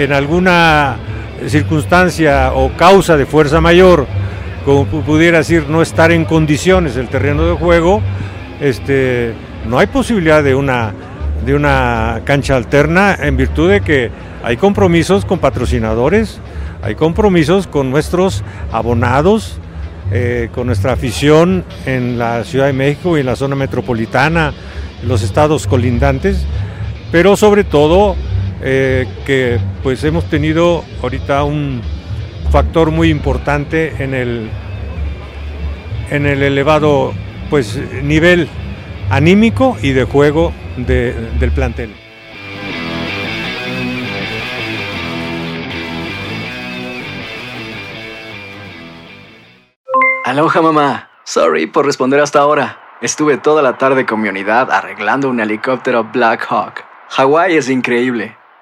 En alguna circunstancia o causa de fuerza mayor, como pudiera decir, no estar en condiciones el terreno de juego, este, no hay posibilidad de una, de una cancha alterna en virtud de que hay compromisos con patrocinadores, hay compromisos con nuestros abonados, eh, con nuestra afición en la Ciudad de México y en la zona metropolitana, los estados colindantes, pero sobre todo eh, que pues hemos tenido ahorita un factor muy importante en el, en el elevado pues, nivel anímico y de juego de, del plantel. Aloha mamá. Sorry por responder hasta ahora. Estuve toda la tarde con mi unidad arreglando un helicóptero Black Hawk. Hawái es increíble.